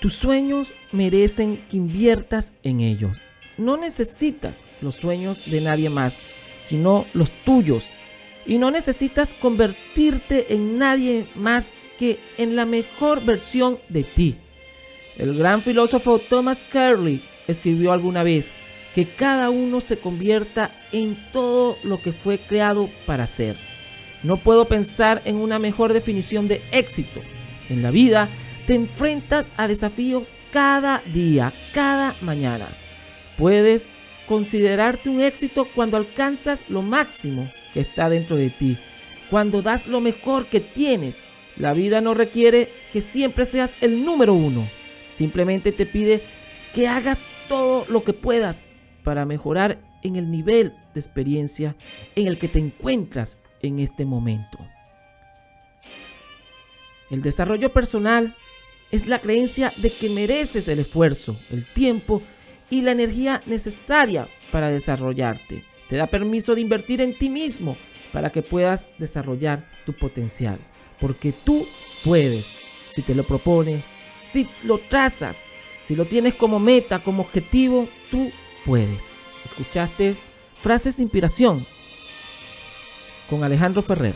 Tus sueños merecen que inviertas en ellos. No necesitas los sueños de nadie más, sino los tuyos. Y no necesitas convertirte en nadie más que en la mejor versión de ti. El gran filósofo Thomas Carlyle escribió alguna vez que cada uno se convierta en todo lo que fue creado para ser. No puedo pensar en una mejor definición de éxito. En la vida te enfrentas a desafíos cada día, cada mañana. Puedes considerarte un éxito cuando alcanzas lo máximo que está dentro de ti, cuando das lo mejor que tienes. La vida no requiere que siempre seas el número uno. Simplemente te pide que hagas todo lo que puedas para mejorar en el nivel de experiencia en el que te encuentras en este momento. El desarrollo personal es la creencia de que mereces el esfuerzo, el tiempo y la energía necesaria para desarrollarte. Te da permiso de invertir en ti mismo para que puedas desarrollar tu potencial. Porque tú puedes, si te lo propones, si lo trazas, si lo tienes como meta, como objetivo, tú puedes. ¿Escuchaste frases de inspiración con Alejandro Ferrer?